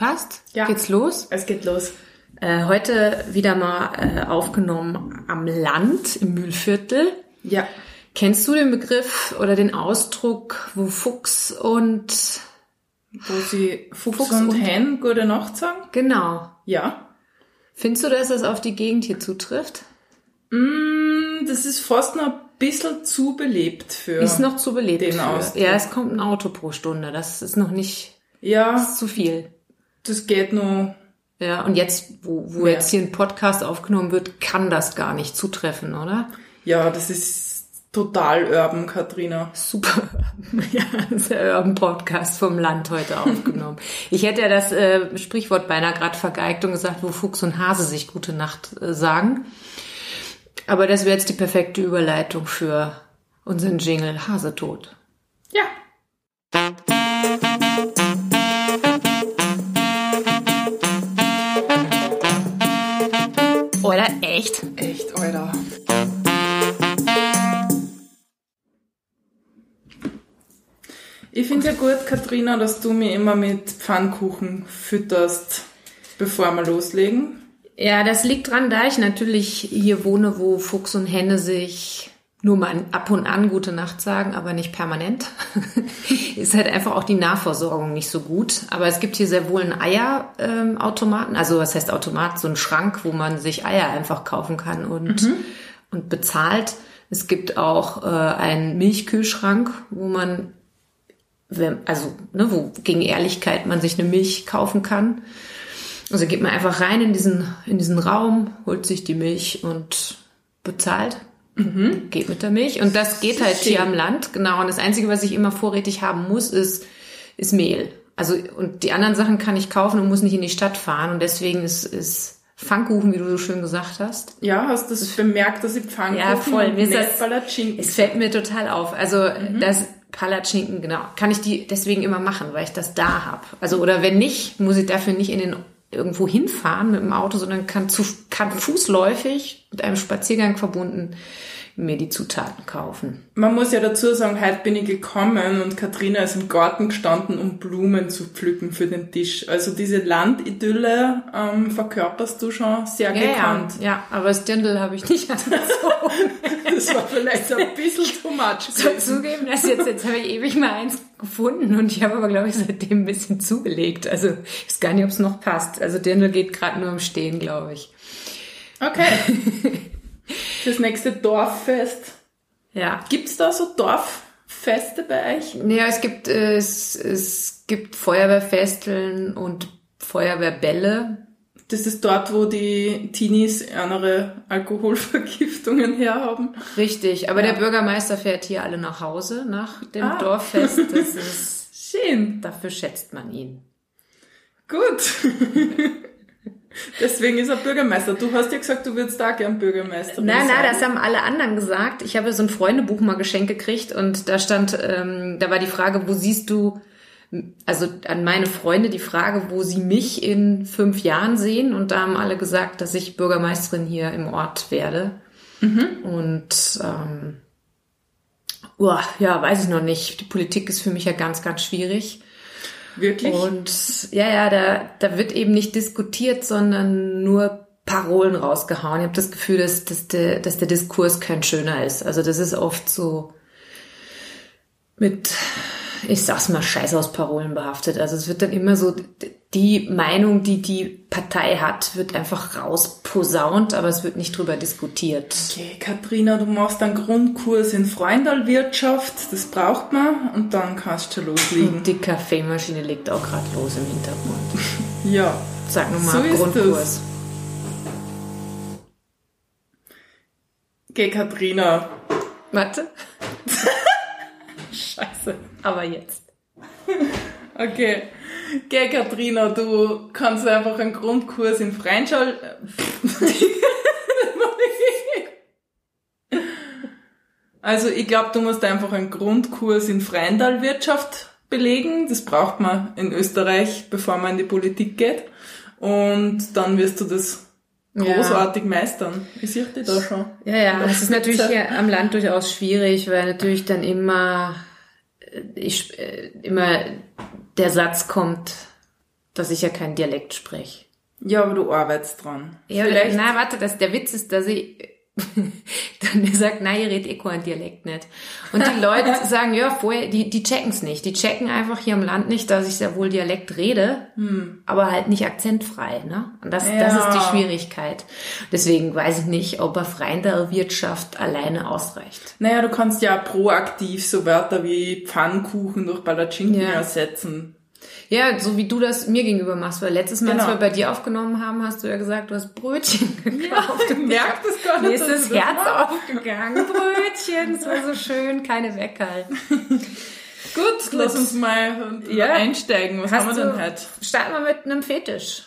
Passt? Ja. Geht's los? Es geht los. Äh, heute wieder mal äh, aufgenommen am Land im Mühlviertel. Ja. Kennst du den Begriff oder den Ausdruck, wo Fuchs und Wo sie Fuchs, Fuchs und, und- Hen gute Nacht sagen? genau? Ja. Findest du, dass das auf die Gegend hier zutrifft? Mm, das ist fast noch ein bisschen zu belebt für. Ist noch zu belebt. Den für. Ausdruck. Ja, es kommt ein Auto pro Stunde. Das ist noch nicht ja, ist zu viel. Das geht nur. Ja, und jetzt, wo, wo Ja. jetzt hier ein Podcast aufgenommen wird, kann das gar nicht zutreffen, oder? Ja, das ist total urban, Katrina. Super. Ja, das ist der Urban Podcast vom Land heute aufgenommen. Ich hätte ja das äh, Sprichwort beinahe gerade vergeigt und gesagt, wo Fuchs und Hase sich gute Nacht äh, sagen. Aber das wäre jetzt die perfekte Überleitung für unseren Jingle Hase tot. Ja. Echt? Echt, Alter. Ich finde ja gut, Katrina, dass du mir immer mit Pfannkuchen fütterst, bevor wir loslegen. Ja, das liegt dran, da ich natürlich hier wohne, wo Fuchs und Henne sich nur mal ab und an gute Nacht sagen, aber nicht permanent. ist halt einfach auch die Nahversorgung nicht so gut. Aber es gibt hier sehr wohl einen Eierautomaten, also was heißt Automat, so einen Schrank, wo man sich Eier einfach kaufen kann und, und bezahlt. Es gibt auch äh, einen Milchkühlschrank, wo man, wenn, also ne, wo gegen Ehrlichkeit man sich eine Milch kaufen kann. Also geht man einfach rein in diesen, in diesen Raum, holt sich die Milch und bezahlt. Geht mit der Milch. Und das geht halt hier am Land, genau. Und das Einzige, was ich immer vorrätig haben muss, ist, ist Mehl. Also, und die anderen Sachen kann ich kaufen und muss nicht in die Stadt fahren. Und deswegen ist, ist Pfannkuchen, wie du so schön gesagt hast. Ja, hast du das bemerkt, dass ich Pfannkuchen Ja, voll. Mir das- Palatschinken Es fällt mir total auf. Also das Palatschinken, genau, kann ich die deswegen immer machen, weil ich das da hab. Also oder wenn nicht, muss ich dafür nicht in den irgendwo hinfahren mit dem Auto, sondern kann zu kann fußläufig mit einem Spaziergang verbunden mir die Zutaten kaufen. Man muss ja dazu sagen, heute bin ich gekommen und Katrina ist im Garten gestanden, um Blumen zu pflücken für den Tisch. Also diese Landidylle ähm, verkörperst du schon sehr Ja, ja, gekannt. ja, aber das Dirndl habe ich nicht angezogen. Das war vielleicht so ein bisschen too much. Ich soll zugeben, dass jetzt, jetzt habe ich ewig mal eins gefunden und ich habe aber, glaube ich, seitdem ein bisschen zugelegt. Also ich weiß gar nicht, ob es noch passt. Also Dirndl geht gerade nur im Stehen, glaube ich. Okay. Fürs nächste Dorffest. Ja. Gibt's da so Dorffeste bei euch? Ja, es gibt, äh, es, es gibt Feuerwehrfesteln und Feuerwehrbälle. Das ist dort, wo die Teenies andere Alkoholvergiftungen herhaben. Richtig, aber Ja. der Bürgermeister fährt hier alle nach Hause nach dem Ah. Dorffest. Das ist, Schön. dafür schätzt man ihn. Gut. Deswegen ist er Bürgermeister. Du hast ja gesagt, du würdest da gern Bürgermeister Nein, nein, das haben alle anderen gesagt. Ich habe so ein Freundebuch mal geschenkt gekriegt und da stand, ähm, da war die Frage, wo siehst du, also an meine Freunde die Frage, wo sie mich in fünf Jahren sehen und da haben alle gesagt, dass ich Bürgermeisterin hier im Ort werde. Und ähm, uah, ja, weiß ich noch nicht. Die Politik ist für mich ja ganz, ganz schwierig. Wirklich? Und ja, ja, da, da wird eben nicht diskutiert, sondern nur Parolen rausgehauen. Ich habe das Gefühl, dass, dass, der, dass der Diskurs kein schöner ist. Also das ist oft so mit, ich sag's mal, Scheiß aus Parolen behaftet. Also es wird dann immer so, die Meinung, die die Partei hat, wird einfach rausposaunt, aber es wird nicht drüber diskutiert. Okay, Katrina, du machst einen Grundkurs in Freundalwirtschaft, das braucht man, und dann kannst du loslegen. Und die Kaffeemaschine liegt auch gerade los im Hintergrund. Ja. Sag nur mal So ist Grundkurs. Okay, Katrina. Warte. Scheiße. Aber jetzt. Okay. Okay, Katrina, du kannst einfach einen Grundkurs in Freundschall... Also ich glaube, du musst einfach einen Grundkurs in Freundalwirtschaft belegen. Das braucht man in Österreich, bevor man in die Politik geht. Und dann wirst du das Ja. großartig meistern. Ich sehe dich da schon. Ja, ja, es ist natürlich hier am Land durchaus schwierig, weil natürlich dann immer, ich, äh, immer der Satz kommt, dass ich ja keinen Dialekt spreche. Ja, aber du arbeitest dran. Ja, Vielleicht. na, warte, das, der Witz ist, dass ich, dann sagt, nein, ihr redet eh keinen Dialekt nicht. Und die Leute sagen, ja, vorher, die, die checken's nicht. Die checken einfach hier im Land nicht, dass ich sehr wohl Dialekt rede, aber halt nicht akzentfrei, ne? Und das, das Ja. ist die Schwierigkeit. Deswegen weiß ich nicht, ob auf reiner Wirtschaft alleine ausreicht. Naja, du kannst ja proaktiv so Wörter wie Pfannkuchen durch Palatschinken Ja. ersetzen. Ja, so wie du das mir gegenüber machst, weil letztes Mal, Genau. als wir bei dir aufgenommen haben, hast du ja gesagt, du hast Brötchen gekauft. ich merk das gar Mir nicht, ist dass das Herz aufgegangen. Brötchen, das war so schön, keine Weckerl. Gut, lass uns mal Ja. einsteigen. Was Hast haben wir denn heute? Starten wir mit einem Fetisch.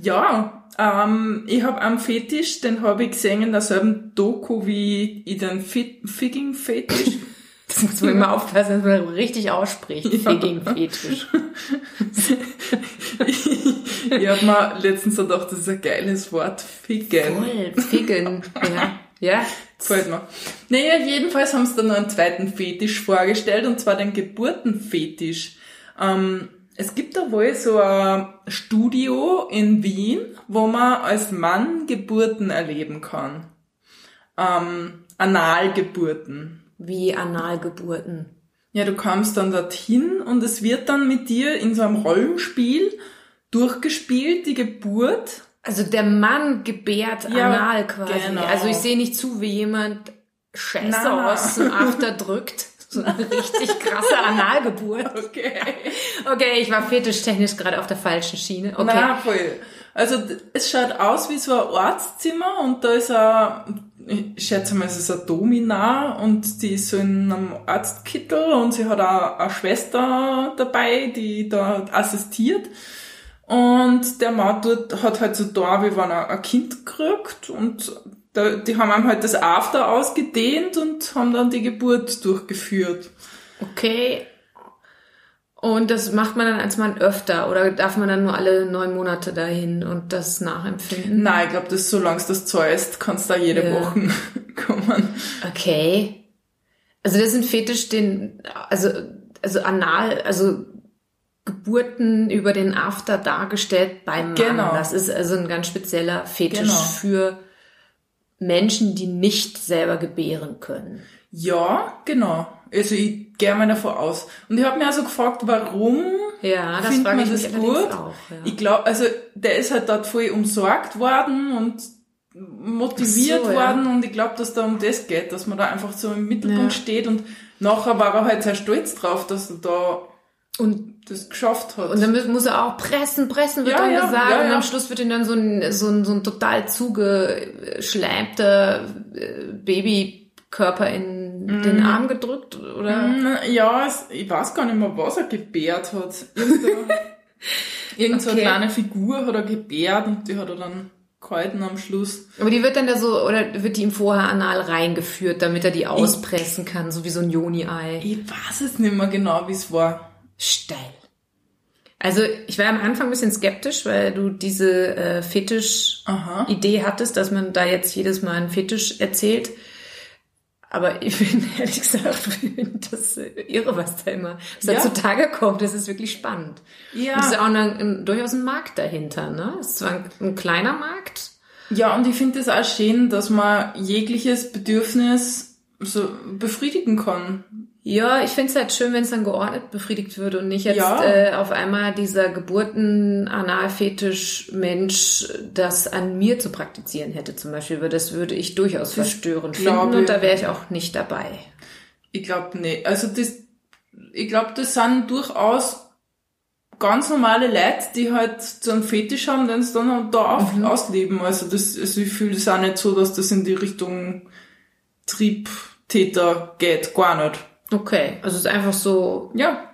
Ja, ähm, ich habe einen Fetisch, den habe ich gesehen in derselben Doku wie ich den Figging-Fetisch. Das muss man immer aufpassen, dass man richtig ausspricht. Figging Fetisch. ich habe mir letztens gedacht, das ist ein geiles Wort. Figgen. Voll, Figgen. Ja. Ja. Gefällt mir. Naja, jedenfalls haben sie dann noch einen zweiten Fetisch vorgestellt, und zwar den Geburtenfetisch. Ähm, es gibt da wohl so ein Studio in Wien, wo man als Mann Geburten erleben kann. Ähm, Analgeburten. Wie Analgeburten. Ja, du kommst dann dorthin und es wird dann mit dir in so einem Rollenspiel durchgespielt, die Geburt. Also der Mann gebärt Ja, anal quasi. genau. Also ich sehe nicht zu, wie jemand Scheiße Na, aus dem After drückt. So eine richtig krasse Analgeburt. Okay. Okay, ich war fetischtechnisch gerade auf der falschen Schiene. Okay. Na, voll. Also es schaut aus wie so ein Arztzimmer und da ist ein, ich schätze mal, es ist eine Domina und die ist so in einem Arztkittel und sie hat auch eine Schwester dabei, die da assistiert. Und der Mann dort hat halt so da, wie wenn er ein Kind kriegt und da, die haben ihm halt das After ausgedehnt und haben dann die Geburt durchgeführt. Okay. Und das macht man dann als Mann öfter oder darf man dann nur alle neun Monate dahin und das nachempfinden? Nein, ich glaube, das solange du das zahlst, kannst du da jede Ja. Woche kommen. Okay. Also das ist ein Fetisch, den, also, also anal, also Geburten über den After dargestellt beim Mann. Genau. Das ist also ein ganz spezieller Fetisch Genau. für Menschen, die nicht selber gebären können. Ja, genau. Also ich gehe mal davon aus. Und ich habe mir also gefragt, warum Ja, das findet man das gut? auch. Ja. Ich glaube, also der ist halt dort voll umsorgt worden und motiviert so, ja. worden und ich glaube, dass da um das geht, dass man da einfach so im Mittelpunkt Ja. steht und nachher war er halt sehr stolz drauf, dass er da Und das geschafft hat. Und dann muss- er auch pressen, pressen wird Ja, dann ja, gesagt. ja, Und ja. am Schluss wird ihm dann so ein, so ein, so ein total zugeschleimter äh, Babykörper in den Arm gedrückt, oder? Mm, Ja, es, ich weiß gar nicht mehr, was er gebärt hat. Irgend so eine Okay. kleine Figur hat er gebärt und die hat er dann gehalten am Schluss. Aber die wird dann da so, oder wird die ihm vorher anal reingeführt, damit er die auspressen kann, so wie so ein Joni-Ei. Ich weiß es nicht mehr genau, wie es war. Steil. Also ich war am Anfang ein bisschen skeptisch, weil du diese äh, Fetisch-Idee hattest, dass man da jetzt jedes Mal einen Fetisch erzählt. Aber ich bin ehrlich gesagt, das irre, was da immer was Ja. da zutage kommt. Das ist wirklich spannend. Ja. Es ist auch eine, ein, durchaus ein Markt dahinter. Ne? Es ist zwar ein, ein kleiner Markt. Ja, und ich finde es auch schön, dass man jegliches Bedürfnis so befriedigen kann. Ja, ich finde es halt schön, wenn es dann geordnet befriedigt wird und nicht jetzt Ja. äh, auf einmal dieser Geburten-Analfetisch-Mensch das an mir zu praktizieren hätte zum Beispiel, weil das würde ich durchaus verstörend glaub finden und ich. da wäre ich auch nicht dabei. Ich glaube nicht. Also das, ich glaube, das sind durchaus ganz normale Leute, die halt so einen Fetisch haben, den sie dann da auf, ausleben. Also das, also ich fühle es auch nicht so, dass das in die Richtung Triebtäter geht. Gar nicht. Okay, also es ist einfach so, Ja,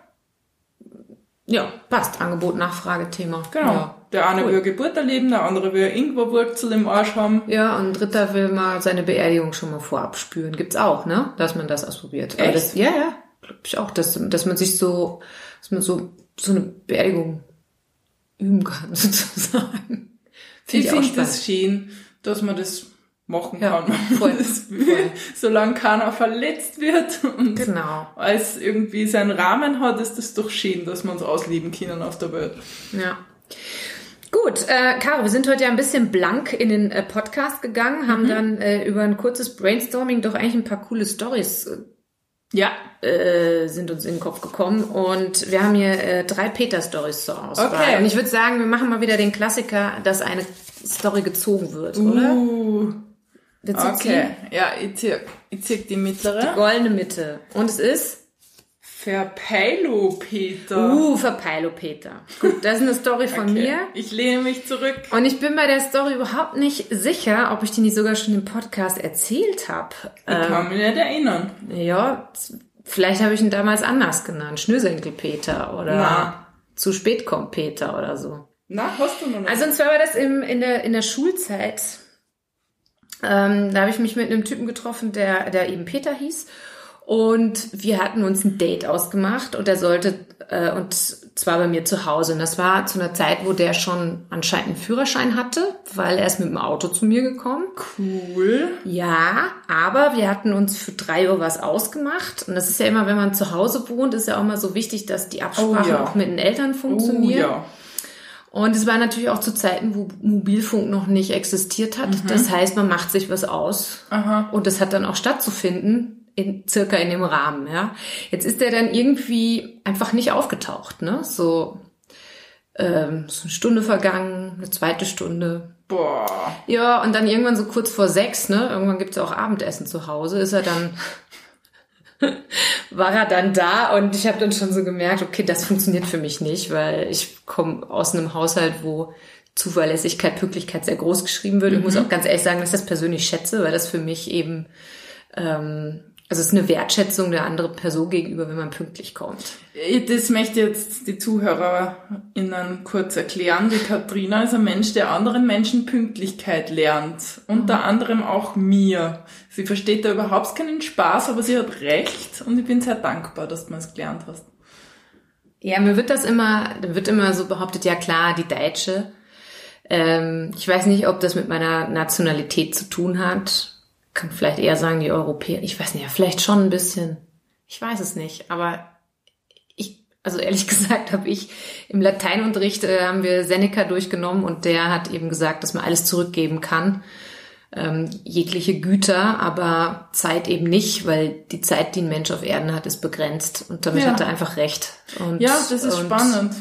ja, passt, Angebot, Nachfrage, Thema. genau. Ja. Der eine Cool. will Geburt erleben, der andere will irgendwo Wurzel im Arsch haben. Ja, und ein Dritter will mal seine Beerdigung schon mal vorab spüren. Gibt's auch, ne? Dass man das ausprobiert. Echt? das, ja, ja, glaube ich auch, dass, dass man sich so, dass man so, so eine Beerdigung üben kann, sozusagen. Find Ich finde das schön, dass man das machen Ja, kann. voll, das will, voll. Solange keiner verletzt wird und Genau, als irgendwie seinen Rahmen hat, ist das doch schön, dass wir uns ausleben können auf der Welt. ja. Gut, äh, Caro, wir sind heute ja ein bisschen blank in den äh, Podcast gegangen, haben dann äh, über ein kurzes Brainstorming doch eigentlich ein paar coole Stories Ja. äh, sind uns in den Kopf gekommen und wir haben hier äh, drei Peter-Stories zur Auswahl. Okay. Und ich würde sagen, wir machen mal wieder den Klassiker, dass eine Story gezogen wird, oder? Uh, Willst du okay. Ja, ich zieh, ich zieh die mittlere. Goldene Mitte. Und es ist? Verpeilo, Peter. Uh, Verpeilo Peter. Gut, das ist eine Story von Okay. mir. Ich lehne mich zurück. Und ich bin bei der Story überhaupt nicht sicher, ob ich die nicht sogar schon im Podcast erzählt habe. Ich kann mich nicht erinnern. Ja, vielleicht habe ich ihn damals anders genannt. Schnürsenkel Peter oder Na. zu spät kommt Peter oder so. Na, hast du noch nicht? Also und zwar war das im, in, der, in der Schulzeit. Ähm, da habe ich mich mit einem Typen getroffen, der, der eben Peter hieß. Und wir hatten uns ein Date ausgemacht und er sollte, äh, und zwar bei mir zu Hause. Und das war zu einer Zeit, wo der schon anscheinend einen Führerschein hatte, weil er ist mit dem Auto zu mir gekommen. cool. Ja, aber wir hatten uns für drei Uhr was ausgemacht. Und das ist ja immer, wenn man zu Hause wohnt, ist ja auch mal so wichtig, dass die Absprache Oh ja. auch mit den Eltern Oh funktioniert. ja. Und es war natürlich auch zu Zeiten, wo Mobilfunk noch nicht existiert hat. Mhm. Das heißt, man macht sich was aus. Aha. Und das hat dann auch stattzufinden, in, circa in dem Rahmen, ja. Jetzt ist der dann irgendwie einfach nicht aufgetaucht, ne? So, ähm, so eine Stunde vergangen, eine zweite Stunde. Boah. Ja, und dann irgendwann so kurz vor sechs, ne? Irgendwann gibt's ja auch Abendessen zu Hause, ist er dann, war er dann da und ich habe dann schon so gemerkt, okay, das funktioniert für mich nicht, weil ich komme aus einem Haushalt, wo Zuverlässigkeit, Pünktlichkeit sehr groß geschrieben wird. Ich muss auch ganz ehrlich sagen, dass ich das persönlich schätze, weil das für mich eben, ähm, also es ist eine Wertschätzung der anderen Person gegenüber, wenn man pünktlich kommt. Das möchte jetzt die ZuhörerInnen kurz erklären. Die Katrina ist ein Mensch, der anderen Menschen Pünktlichkeit lernt. Unter anderem auch mir. Sie versteht da überhaupt keinen Spaß, aber sie hat recht und ich bin sehr dankbar, dass du es gelernt hast. Ja, mir wird das immer, wird immer so behauptet, ja klar, die Deutsche. Ähm, ich weiß nicht, ob das mit meiner Nationalität zu tun hat. Kann vielleicht eher sagen, die Europäer. Ich weiß nicht, ja, vielleicht schon ein bisschen. Ich weiß es nicht, aber ich, also ehrlich gesagt, habe ich im Lateinunterricht äh, haben wir Seneca durchgenommen und der hat eben gesagt, dass man alles zurückgeben kann. Ähm, jegliche Güter, aber Zeit eben nicht, weil die Zeit, die ein Mensch auf Erden hat, ist begrenzt. Und damit Ja. hat er einfach recht. Und, Ja, das ist und, spannend.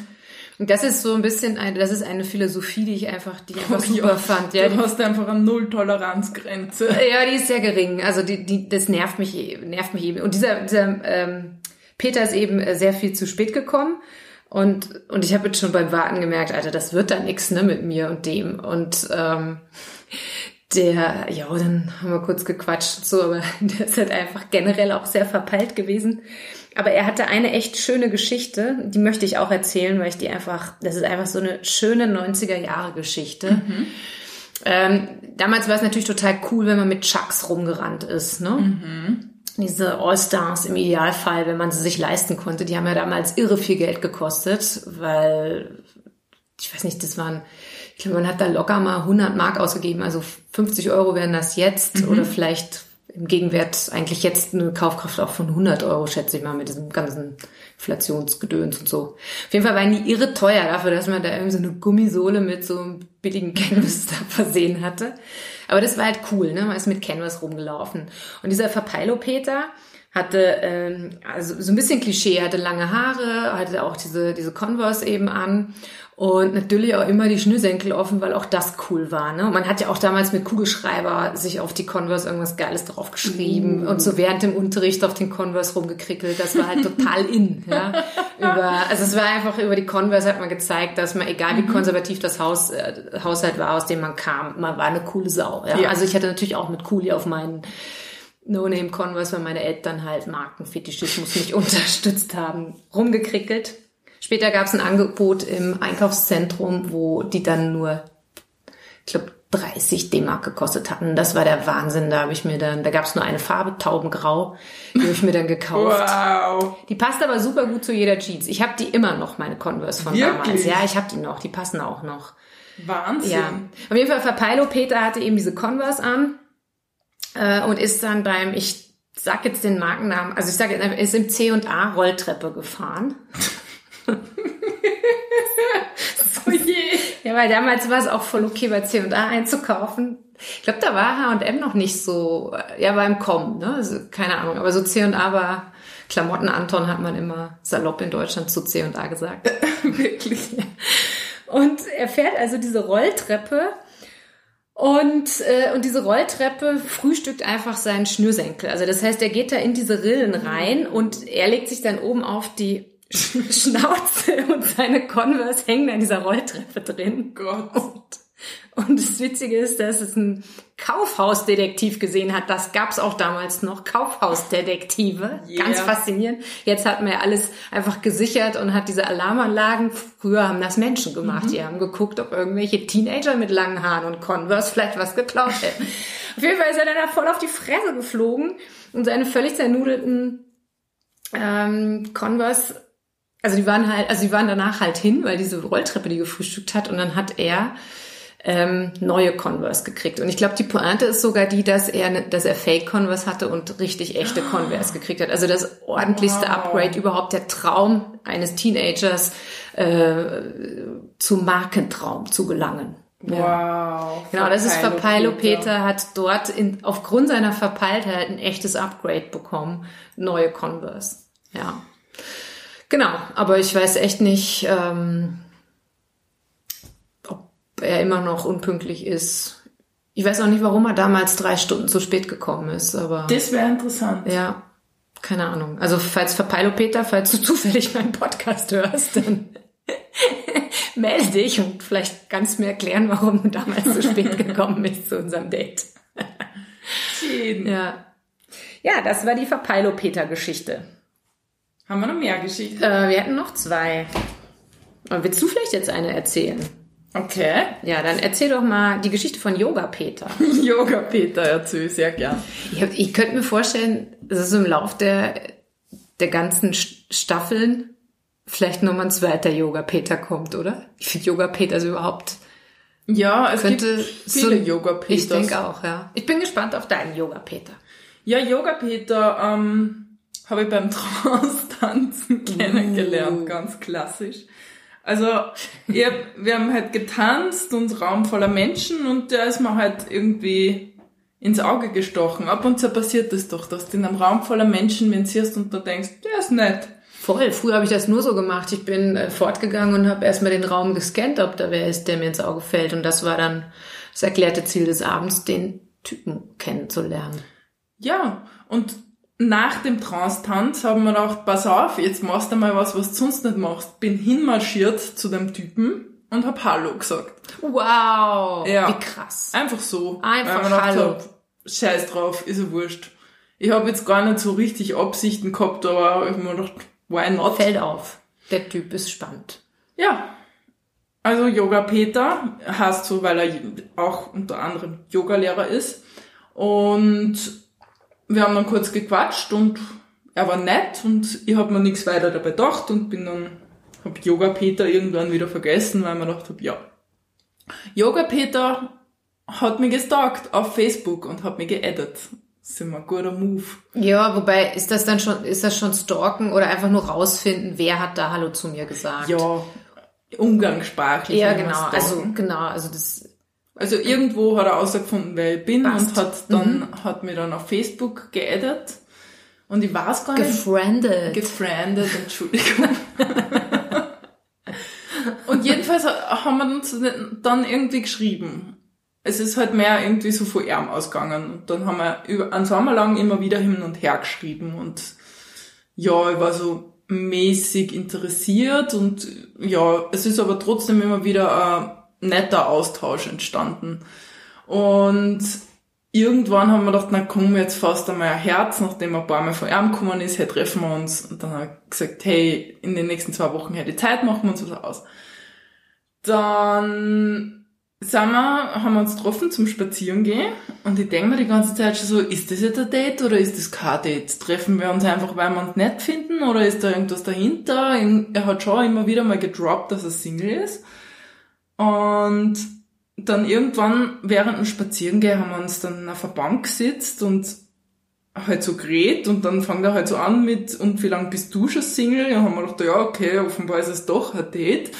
Und das ist so ein bisschen, eine, das ist eine Philosophie, die ich einfach, die ich einfach Oh, super ja. fand. Ja, du hast einfach eine Null-Toleranz-Grenze. ja, die ist sehr gering. Also die, die, das nervt mich, nervt mich eben. Und dieser, dieser ähm, Peter ist eben äh, sehr viel zu spät gekommen. Und, und ich habe jetzt schon beim Warten gemerkt, Alter, das wird da nix ne, mit mir und dem. Und ähm, der, ja, dann haben wir kurz gequatscht so, aber der ist halt einfach generell auch sehr verpeilt gewesen. Aber er hatte eine echt schöne Geschichte, die möchte ich auch erzählen, weil ich die einfach, das ist einfach so eine schöne 90er Jahre Geschichte. Ähm, damals war es natürlich total cool, wenn man mit Chucks rumgerannt ist, ne? Diese All-Stars im Idealfall, wenn man sie sich leisten konnte, die haben ja damals irre viel Geld gekostet, weil, ich weiß nicht, das waren, ich glaube, man hat da locker mal 100 Mark ausgegeben, also 50 Euro wären das jetzt oder vielleicht im Gegenwert eigentlich jetzt eine Kaufkraft auch von 100 Euro, schätze ich mal, mit diesem ganzen Inflationsgedöns und so. Auf jeden Fall waren die irre teuer dafür, dass man da irgendwie so eine Gummisohle mit so einem billigen Canvas da versehen hatte. Aber das war halt cool, ne? Man ist mit Canvas rumgelaufen. Und dieser Verpeilo-Peter hatte, ähm, also so ein bisschen Klischee, hatte lange Haare, hatte auch diese, diese Converse eben an und natürlich auch immer die Schnürsenkel offen, weil auch das cool war. Ne? Und man hat ja auch damals mit Kugelschreiber sich auf die Converse irgendwas Geiles drauf geschrieben und so während dem Unterricht auf den Converse rumgekrickelt. Das war halt total in. Ja? Über, also es war einfach über die Converse hat man gezeigt, dass man, egal wie konservativ das Haus, äh, Haushalt war, aus dem man kam, man war eine coole Sau. Ja? Ja. Also ich hatte natürlich auch mit Cooley auf meinen No-Name Converse, weil meine Eltern halt Markenfetischismus nicht unterstützt haben, rumgekrickelt. Später gab es ein Angebot im Einkaufszentrum, wo die dann nur, ich glaube, 30 D-Mark gekostet hatten. Das war der Wahnsinn. Da habe ich mir dann, da gab es nur eine Farbe, Taubengrau, die habe ich mir dann gekauft. Wow. Die passt aber super gut zu jeder Jeans. Ich habe die immer noch, meine Converse von Wirklich? damals. Ja, ich habe die noch. Die passen auch noch. Wahnsinn. Ja. Auf jeden Fall, Verpeilo Peter hatte eben diese Converse an äh, und ist dann beim, ich sag jetzt den Markennamen, also ich sage ist im C und A Rolltreppe gefahren. Oh je. Ja, weil damals war es auch voll okay, bei C&A einzukaufen. Ich glaube, da war H&M noch nicht so, ja, war im Kommen, ne? Also, keine Ahnung, aber so C&A war, Klamotten Anton hat man immer salopp in Deutschland zu C&A gesagt. Wirklich. Und er fährt also diese Rolltreppe und, äh, und diese Rolltreppe frühstückt einfach seinen Schnürsenkel. Also das heißt, er geht da in diese Rillen rein und er legt sich dann oben auf die Schnauze und seine Converse hängen an dieser Rolltreppe drin. Gott. Und, und das Witzige ist, dass es ein Kaufhausdetektiv gesehen hat. Das gab's auch damals noch. Kaufhausdetektive. Yeah. Ganz faszinierend. Jetzt hat man ja alles einfach gesichert und hat diese Alarmanlagen. Früher haben das Menschen gemacht. Die haben geguckt, ob irgendwelche Teenager mit langen Haaren und Converse vielleicht was geklaut hätten. auf jeden Fall ist er dann da voll auf die Fresse geflogen und seine völlig zernudelten ähm, Converse also die waren halt, also die waren danach halt hin, weil diese Rolltreppe die gefrühstückt hat und dann hat er ähm, neue Converse gekriegt. Und ich glaube, die Pointe ist sogar die, dass er, ne- dass er Fake Converse hatte und richtig echte Converse gekriegt hat. Also das ordentlichste Wow. Upgrade überhaupt, der Traum eines Teenagers äh, zum Markentraum zu gelangen. Ja. Wow. Genau, das ist Verpeilo Peter hat dort in, aufgrund seiner Verpeiltheit ein echtes Upgrade bekommen. Neue Converse. Ja. Genau, aber ich weiß echt nicht, ähm, ob er immer noch unpünktlich ist. Ich weiß auch nicht, warum er damals drei Stunden zu spät gekommen ist, aber Das wäre interessant. ja, keine Ahnung. Also falls Verpeilo Peter, falls du zufällig meinen Podcast hörst, dann melde dich und vielleicht kannst du mir erklären, warum du damals zu spät gekommen bist zu unserem Date. Schön. Ja. Ja, das war die Verpeilo Peter Geschichte. Haben wir noch mehr Geschichten? Äh, wir hatten noch zwei. Aber willst du vielleicht jetzt eine erzählen? Okay. Ja, dann erzähl doch mal die Geschichte von Yoga Peter. Yoga Peter erzähl sehr gern. Ich, ich könnte mir vorstellen, dass es im Lauf der, der ganzen Staffeln vielleicht nochmal ein zweiter Yoga Peter kommt, oder? Ich finde Yoga Peter so überhaupt Ja, es könnte gibt viele so- Yoga Peters. Ich denke auch, ja. Ich bin gespannt auf deinen Yoga Peter. Ja, Yoga Peter ähm, habe ich beim Trance-Tanzen kennengelernt, ganz klassisch. Also ich wir haben halt getanzt und Raum voller Menschen und der ist mir halt irgendwie ins Auge gestochen. Ab und zu passiert das doch, dass du in einem Raum voller Menschen siehst und da denkst, der ist nett. Voll. Früher habe ich das nur so gemacht. Ich bin äh, fortgegangen und habe erstmal den Raum gescannt, ob da wer ist, der mir ins Auge fällt. Und das war dann das erklärte Ziel des Abends, den Typen kennenzulernen. Ja, und nach dem Trance-Tanz haben wir gedacht, pass auf, jetzt machst du mal was, was du sonst nicht machst. Bin hinmarschiert zu dem Typen und hab Hallo gesagt. Wow. Ja. Wie krass. Einfach so. Einfach Hallo. hab, Scheiß drauf, ist ja wurscht. Ich habe jetzt gar nicht so richtig Absichten gehabt, aber ich hab mir gedacht, why not? Fällt auf. Der Typ ist spannend. Ja. Also Yoga Peter heißt so, weil er auch unter anderem Yogalehrer ist. Und wir haben dann kurz gequatscht und er war nett und ich habe mir nichts weiter dabei gedacht und bin dann, hab Yoga Peter irgendwann wieder vergessen, weil ich mir gedacht hab, ja. Yoga Peter hat mich gestalkt auf Facebook und hat mich geaddet. Das ist immer ein guter Move. Ja, wobei, ist das dann schon, ist das schon stalken oder einfach nur rausfinden, wer hat da Hallo zu mir gesagt? Ja, umgangssprachlich. Ja, genau. Also, genau. Also das, Also irgendwo hat er herausgefunden, wer ich bin Passt. und hat dann, hat mir dann auf Facebook geaddet. Und ich weiß gar nicht, gefriendet. gefriendet, Entschuldigung. und jedenfalls haben wir uns dann irgendwie geschrieben. Es ist halt mehr irgendwie so von ihm ausgegangen. Und dann haben wir über einen Sommer lang immer wieder hin und her geschrieben und ja, ich war so mäßig interessiert und ja, es ist aber trotzdem immer wieder netter Austausch entstanden. Und irgendwann haben wir gedacht, na komm, jetzt fast einmal ein Herz, nachdem er ein paar Mal von ihm gekommen ist, hey, treffen wir uns. Und dann hat er gesagt, hey, in den nächsten zwei Wochen hätte ich Zeit, machen wir uns was aus. Dann sind wir, haben wir uns getroffen zum Spazierengehen und ich denke mir die ganze Zeit schon so, ist das jetzt ein Date oder ist das kein Date? Treffen wir uns einfach, weil wir uns nett finden oder ist da irgendwas dahinter? Er hat schon immer wieder mal gedroppt, dass er Single ist. Und dann irgendwann während dem Spazierengehen haben wir uns dann auf der Bank gesetzt und halt so geredet und dann fängt er halt so an mit, und wie lange bist du schon Single? Und dann haben wir gedacht, ja, okay, offenbar ist es doch ein Date.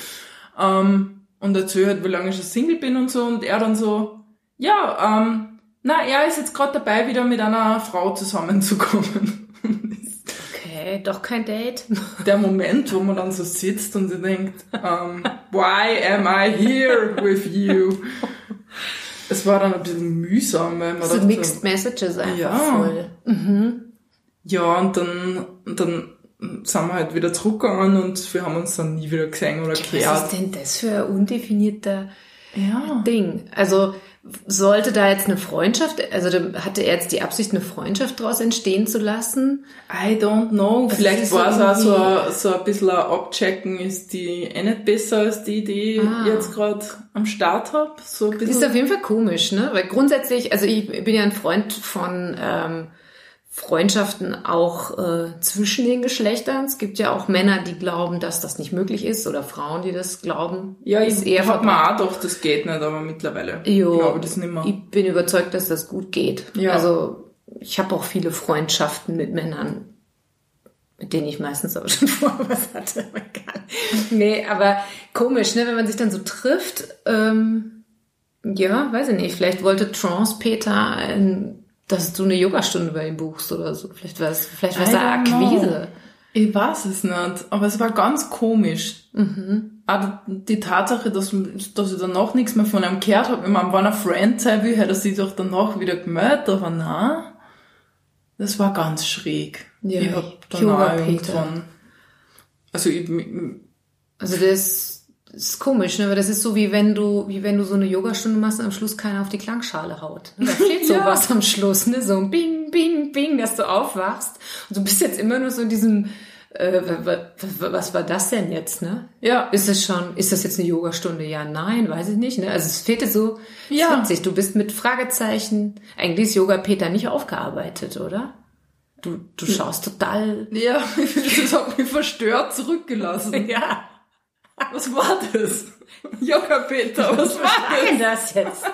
Ähm, und erzähle halt, wie lange ich schon Single bin und so und er dann so, ja, ähm, na, er ist jetzt gerade dabei, wieder mit einer Frau zusammenzukommen. Okay, doch kein Date. Der Moment, wo man dann so sitzt und sie denkt, um, why am I here with you? Es war dann ein bisschen mühsam, weil man so dachte, Mixed Messages einfach Ja. voll. ja, und dann, und dann sind wir halt wieder zurückgegangen und wir haben uns dann nie wieder gesehen oder Was ist gehört. denn das für ein undefinierter Ja. Ding? Also sollte da jetzt eine Freundschaft, also da hatte er jetzt die Absicht, eine Freundschaft daraus entstehen zu lassen? I don't know. Das Vielleicht war es auch so, so ein bisschen ein Abchecken, ist die eh nicht besser als die, die Ah. ich jetzt gerade am Start hab. So Ist auf jeden Fall komisch, ne? Weil grundsätzlich, also ich bin ja ein Freund von ähm, Freundschaften auch äh, zwischen den Geschlechtern. Es gibt ja auch Männer, die glauben, dass das nicht möglich ist oder Frauen, die das glauben. Ja, ist ich eher hab mir verbreitet. auch gedacht, das geht nicht, aber mittlerweile Jo, glaube ich das nicht mehr. Ich bin überzeugt, dass das gut geht. Ja. Also ich habe auch viele Freundschaften mit Männern, mit denen ich meistens aber schon vorher was hatte. Nee, aber komisch, ne, wenn man sich dann so trifft. Ähm, ja, weiß ich nicht. Vielleicht wollte Trance Peter, ein, dass du eine Yogastunde bei ihm buchst oder so. Vielleicht war es, vielleicht war es eine. Akquise. Ich weiß es nicht, aber es war ganz komisch. Mhm. Auch die, Tatsache, dass, dass ich danach nichts mehr von ihm gehört habe. Ich meine, wenn er Friend sein will, hätte er sich doch danach wieder gemeldet, aber na, das war ganz schräg. Ja, ich hab Peter. irgendwann, also ich, Also das Das ist komisch, ne? Weil das ist so wie wenn du, wie wenn du so eine Yogastunde machst und am Schluss keiner auf die Klangschale haut. Da fehlt Ja. sowas am Schluss, ne? So ein Bing, Bing, Bing, dass du aufwachst. Und du bist jetzt immer nur so in diesem, äh, wa- wa- was war das denn jetzt, ne? Ja. Ist es schon, ist das jetzt eine Yogastunde? Ja, nein, weiß ich nicht, ne? Also es fehlte so, Ja. ja. witzig. Du bist mit Fragezeichen, eigentlich ist Yoga Peter nicht aufgearbeitet, oder? Du, du schaust total, Ja, das hat mich verstört zurückgelassen. ja. Was war das? Yoga Peter, was war Was war denn das? das jetzt?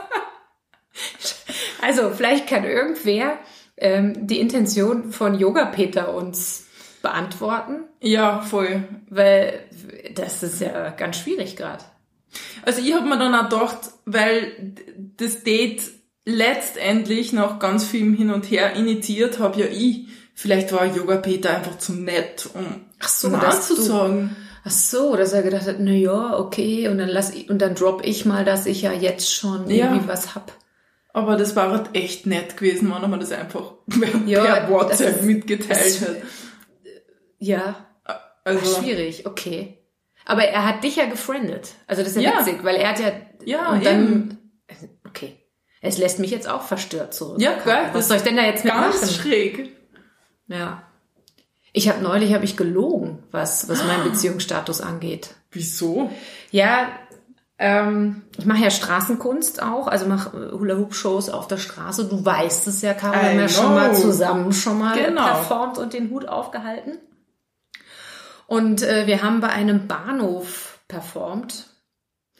Also, vielleicht kann irgendwer ähm, die Intention von Yoga Peter uns beantworten, Ja, voll. weil das ist ja ganz schwierig gerade. Also ich habe mir dann auch gedacht, weil das Date letztendlich nach ganz vielem Hin und Her initiiert habe ja ich. Vielleicht war Yoga Peter einfach zu nett, um Ach so, Nein zu sagen. Ach so, dass er gedacht hat, na ja, okay, und dann lass ich, und dann drop ich mal, dass ich ja jetzt schon Ja. irgendwie was hab. Aber das war halt echt nett gewesen, wenn mir das einfach Ja, per WhatsApp ist- mitgeteilt das- hat. Ja, Also, schwierig, okay. Aber er hat dich ja gefriendet. Also das ist ja, Ja. witzig, weil er hat ja, Ja, und dann, eben. okay. Es lässt mich jetzt auch verstört zurück. Ja, klar, Was soll ich denn da jetzt ganz mitmachen? schräg. Ja. Ich habe neulich habe ich gelogen, was was meinen Beziehungsstatus angeht. Wieso? Ja, ähm, ich mache ja Straßenkunst auch, also mache Hula Hoop Shows auf der Straße. Du weißt es ja, Caro, wir haben ja schon mal zusammen schon mal Genau. performt und den Hut aufgehalten. Und äh, wir haben bei einem Bahnhof performt.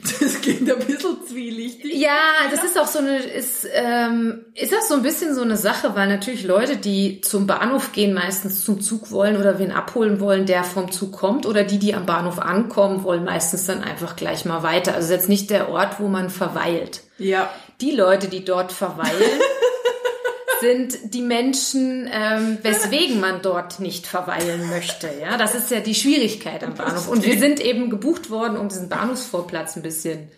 Das klingt ein bisschen zwielichtig. Ja, das ist auch so eine, ist, ähm, ist das so ein bisschen so eine Sache, weil natürlich Leute, die zum Bahnhof gehen, meistens zum Zug wollen oder wen abholen wollen, der vom Zug kommt, oder die, die am Bahnhof ankommen, wollen meistens dann einfach gleich mal weiter. Also jetzt nicht der Ort, wo man verweilt. Ja. Die Leute, die dort verweilen, sind die Menschen, ähm, weswegen man dort nicht verweilen möchte. Ja, das ist ja die Schwierigkeit am Bahnhof. Und wir sind eben gebucht worden, um diesen Bahnhofsvorplatz ein bisschen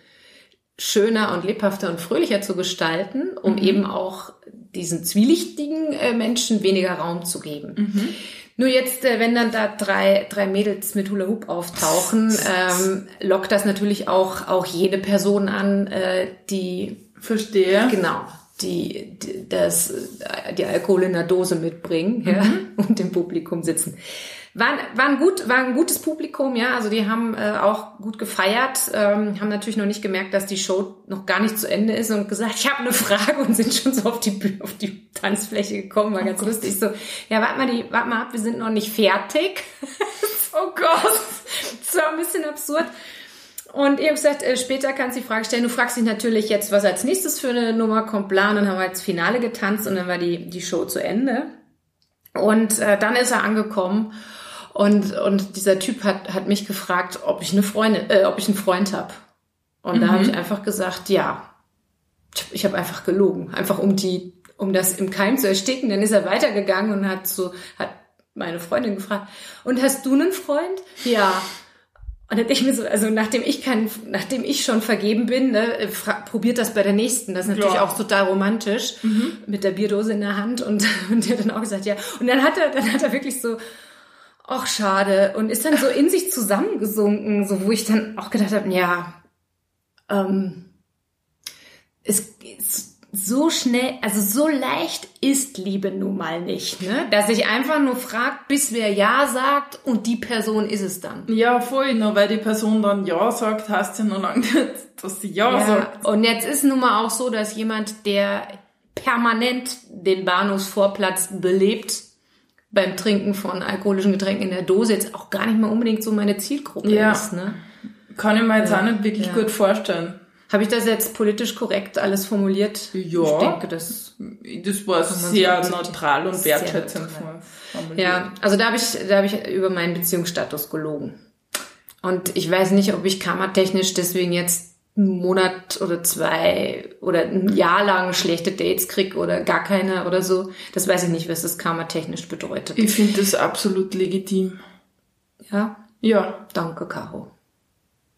schöner und lebhafter und fröhlicher zu gestalten, um eben auch diesen zwielichtigen äh, Menschen weniger Raum zu geben. Nur jetzt, äh, wenn dann da drei, drei Mädels mit Hula Hoop auftauchen, ähm, lockt das natürlich auch, auch jede Person an, äh, die Verstehe. Genau, die, die das die Alkohol in der Dose mitbringen ja, und im Publikum sitzen. War, war, ein gut, war ein gutes Publikum, ja. Also die haben äh, auch gut gefeiert, ähm, haben natürlich noch nicht gemerkt, dass die Show noch gar nicht zu Ende ist und gesagt, ich habe eine Frage und sind schon so auf die auf die Tanzfläche gekommen. War ganz lustig. So, ja, warte mal, die, warte mal ab, wir sind noch nicht fertig. Oh Gott. Das war ein bisschen absurd. Und ich habe gesagt, äh, später kannst du die Frage stellen. Du fragst dich natürlich jetzt, was als nächstes für eine Nummer kommt, bla. Und dann haben wir als Finale getanzt und dann war die, die Show zu Ende. Und äh, dann ist er angekommen und, und dieser Typ hat, hat mich gefragt, ob ich eine Freundin, äh, ob ich einen Freund habe. Und da habe ich einfach gesagt, ja, ich habe einfach gelogen, einfach um die, um das im Keim zu ersticken. Dann ist er weitergegangen und hat so, hat meine Freundin gefragt, und hast du einen Freund? Ja. Und dann denke ich mir so, also nachdem ich kein, nachdem ich schon vergeben bin, ne, fra- probiert das bei der nächsten. Das ist natürlich Ja. auch total romantisch mit der Bierdose in der Hand und und der hat dann auch gesagt, ja. Und dann hat er, dann hat er wirklich so, ach schade und ist dann so in sich zusammengesunken, so wo ich dann auch gedacht habe, ja, ähm, es ist so schnell, also so leicht ist Liebe nun mal nicht, ne? Dass ich einfach nur fragt, bis wer Ja sagt und die Person ist es dann. Ja, voll, nur weil die Person dann Ja sagt, heißt ja noch lange nicht, dass sie Ja, sagt. Ja, und jetzt ist nun mal auch so, dass jemand, der permanent den Bahnhofsvorplatz belebt, beim Trinken von alkoholischen Getränken in der Dose jetzt auch gar nicht mal unbedingt so meine Zielgruppe Ja. ist, ne? Kann ich mir jetzt auch nicht wirklich Ja. gut vorstellen. Habe ich das jetzt politisch korrekt alles formuliert? Ja. Ich denke, das Das war sehr so neutral und wertschätzend formuliert. Ja, also da habe ich, da habe ich über meinen Beziehungsstatus gelogen. Und ich weiß nicht, ob ich karmatechnisch deswegen jetzt einen Monat oder zwei oder ein Jahr lang schlechte Dates krieg oder gar keine oder so. Das weiß ich nicht, was das karmatechnisch bedeutet. Ich finde das absolut legitim. Ja, Ja, danke, Caro.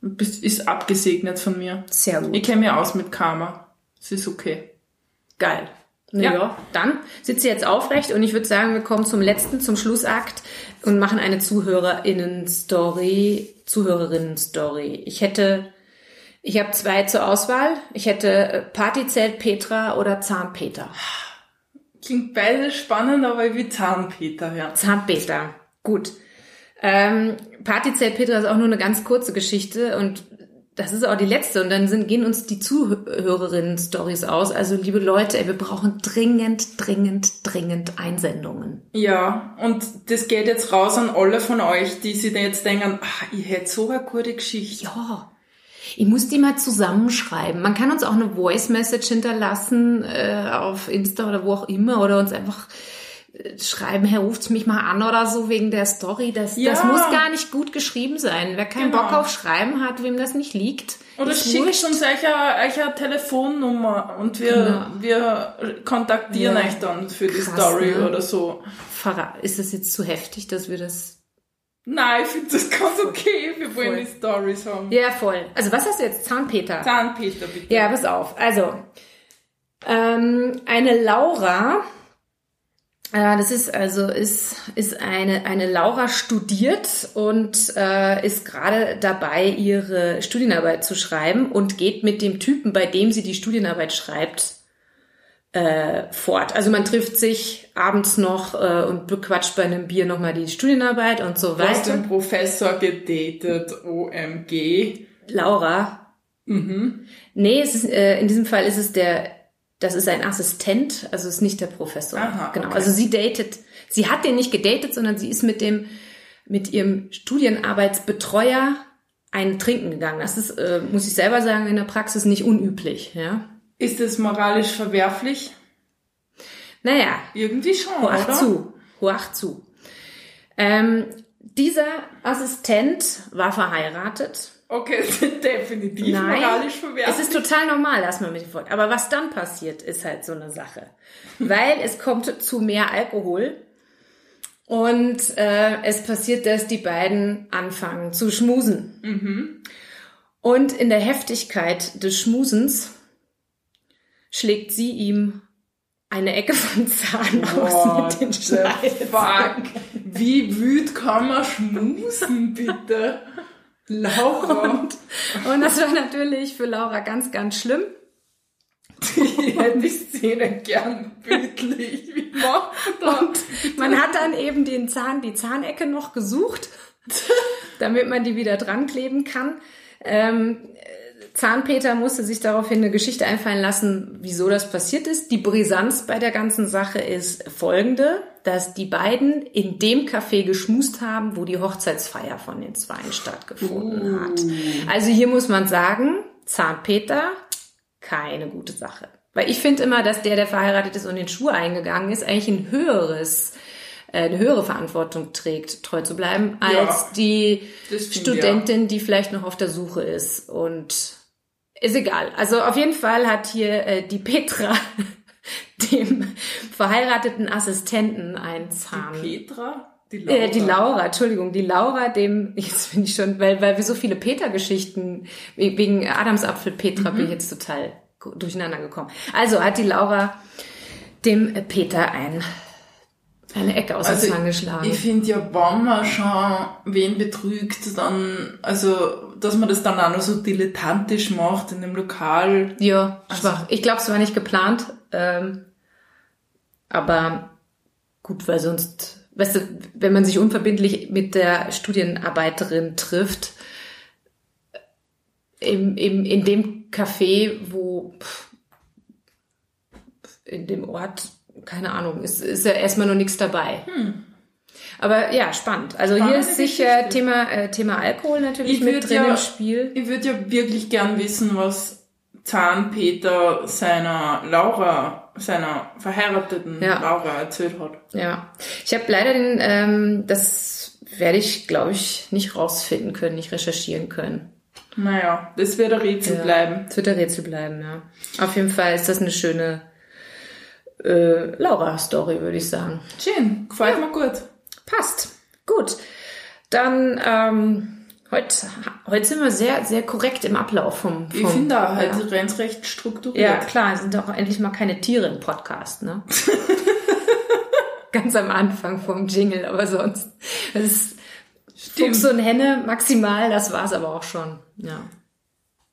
Bist- ist abgesegnet von mir. Sehr gut. Ich kenne mich aus mit Karma. Es ist okay. Geil. Ja. ja. dann sitze jetzt aufrecht und ich würde sagen, wir kommen zum letzten, zum Schlussakt und machen eine ZuhörerInnen-Story, Zuhörerinnen-Story. Ich hätte, ich habe zwei zur Auswahl. Ich hätte äh, Partyzelt Petra oder Zahnpeter. Klingt beide spannend, aber ich will Zahnpeter, ja. Zahnpeter. Gut. Ähm, Partyzelt Petra ist auch nur eine ganz kurze Geschichte und das ist auch die letzte. Und dann sind, gehen uns die Zuhörerinnen-Stories aus. Also, liebe Leute, ey, wir brauchen dringend, dringend, dringend Einsendungen. Ja, und das geht jetzt raus an alle von euch, die sich jetzt denken, ah, ich hätte so eine gute Geschichte. Ja. Ich muss die mal zusammenschreiben. Man kann uns auch eine Voice Message hinterlassen äh, auf Insta oder wo auch immer oder uns einfach schreiben, Herr, ruft mich mal an oder so wegen der Story. Das, Ja. das muss gar nicht gut geschrieben sein. Wer keinen Genau. Bock auf Schreiben hat, wem das nicht liegt. Oder schickt uns euch eine, Telefonnummer und wir, wir kontaktieren Ja. euch dann für die Krass, Story ne? oder so. Ist das jetzt zu heftig, dass wir das... Nein, ich finde das ganz okay. Wir wollen Voll. die Stories haben. Ja, voll. Also was hast du jetzt? Zahnpeter. Zahnpeter, bitte. Ja, pass auf. Also, ähm, eine Laura, das ist also ist ist eine eine Laura studiert und äh, ist gerade dabei ihre Studienarbeit zu schreiben und geht mit dem Typen, bei dem sie die Studienarbeit schreibt, äh, fort. Also man trifft sich abends noch äh, und bequatscht bei einem Bier nochmal die Studienarbeit und so Du hast weiter. den Professor gedatet, OMG. Laura. Mhm. Nee, es ist, äh, in diesem Fall ist es der, das ist ein Assistent, also ist nicht der Professor. Aha, genau. okay. Also sie datet, sie hat den nicht gedatet, sondern sie ist mit dem, mit ihrem Studienarbeitsbetreuer einen trinken gegangen. Das ist, äh, muss ich selber sagen, in der Praxis nicht unüblich, ja. Ist es moralisch verwerflich? Naja, Irgendwie schon, hoch oder? zu, hoch zu. Ähm, dieser Assistent war verheiratet Okay, definitiv Nein, moralisch verwerflich. es ist total normal, dass man mit dem folgt. Aber was dann passiert, ist halt so eine Sache. Weil es kommt zu mehr Alkohol und äh, es passiert, dass die beiden anfangen zu schmusen. Und in der Heftigkeit des Schmusens schlägt sie ihm eine Ecke vom Zahn aus What mit den fuck? Wie wüt kann man schmusen, bitte? Laura, Und das war natürlich für Laura ganz, ganz schlimm. ich hätte die Szene gern bildlich. Wie macht man das? Man hat dann eben den Zahn, die Zahnecke noch gesucht, damit man die wieder dran kleben kann. Ähm, Zahnpeter musste sich daraufhin eine Geschichte einfallen lassen, wieso das passiert ist. Die Brisanz bei der ganzen Sache ist folgende, dass die beiden in dem Café geschmust haben, wo die Hochzeitsfeier von den Zweien stattgefunden hat. Also hier muss man sagen, Zahnpeter, keine gute Sache. Weil ich finde immer, dass der, der verheiratet ist und in Schuhe eingegangen ist, eigentlich ein höheres, äh, eine höhere Verantwortung trägt, treu zu bleiben, als die das stimmt, Studentin, die vielleicht noch auf der Suche ist und Ist egal. Also auf jeden Fall hat hier äh, die Petra dem verheirateten Assistenten einen Zahn. Die Petra? Die Laura. Äh, die Laura, Entschuldigung, die Laura, dem, jetzt bin ich schon, weil, weil wir so viele Peter-Geschichten, wegen Adamsapfel Petra bin ich jetzt total durcheinander gekommen. Also hat die Laura dem Peter ein, eine Ecke aus Also dem Zahn geschlagen. Ich finde ja, wenn man schon wen betrügt, dann, also, dass man das dann auch noch so dilettantisch macht in dem Lokal. Ja, Also schwach. Ich glaube, es war nicht geplant. Ähm, aber gut, weil sonst, weißt du, wenn man sich unverbindlich mit der Studienarbeiterin trifft, im, im, in dem Café, wo in dem Ort, keine Ahnung, ist, ist ja erstmal noch nichts dabei. Aber ja, spannend. Also hier Hm. Spannende ist sicher. Thema, äh, Thema Alkohol natürlich Ich mit drin ja- im Spiel. Ich würde ja wirklich gern wissen, was Zahnpeter seiner Laura, seiner verheirateten Ja. Laura erzählt hat. Ja, ich habe leider den, ähm, das werde ich, glaube ich, nicht rausfinden können, nicht recherchieren können. Naja, das wird ein Rätsel Ja. bleiben. Es wird ein Rätsel bleiben, ja. Auf jeden Fall ist das eine schöne äh, Laura-Story, würde ich sagen. Schön, gefällt mir gut. Passt. Gut. Dann, ähm, heute, heute sind wir sehr, sehr korrekt im Ablauf vom, vom Ich finde auch, halt ja. rennt's recht strukturiert. Ja, klar, sind doch endlich mal keine Tiere im Podcast, ne? Ganz am Anfang vom Jingle, aber sonst. Das ist Stimmt. Fuchs und Henne maximal, das war's aber auch schon. Ja.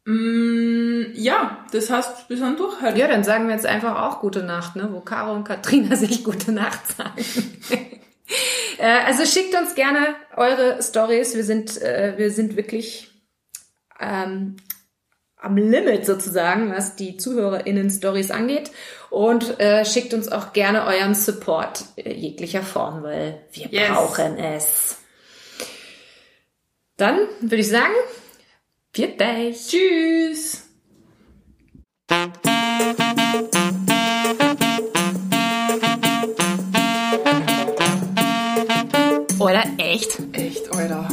Mm, ja, das heißt, wir sind durch halt. ja, dann sagen wir jetzt einfach auch gute Nacht, ne? Wo Caro und Katrina sich gute Nacht sagen. äh, also schickt uns gerne eure Stories. Wir sind, äh, wir sind wirklich ähm, am Limit sozusagen, was die ZuhörerInnen-Stories angeht. Und äh, schickt uns auch gerne euren Support äh, jeglicher Form, weil wir Yes. brauchen es. Dann würde ich sagen, viert euch. Tschüss. Oder echt? Echt, Alter.